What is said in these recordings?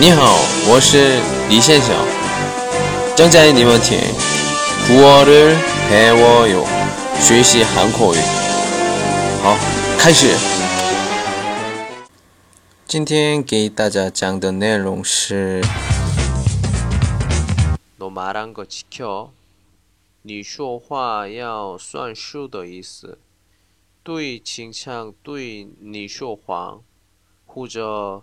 你好，我是李先生。正在你们听古어를배워요学习韩国语。好，开始。今天给大家讲的内容是：너말한거지 켜。 你说话要算数的意思。对倾向对你说谎，或者。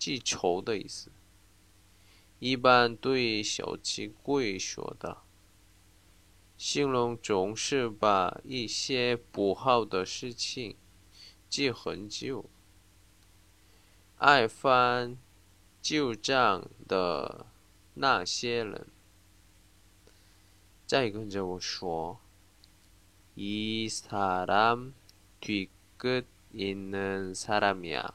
记仇的意思，一般对小气鬼说的，形容总是把一些不好的事情记很久，爱翻旧账的那些人。再跟着我说，이사람뒤끝있는사람이 야。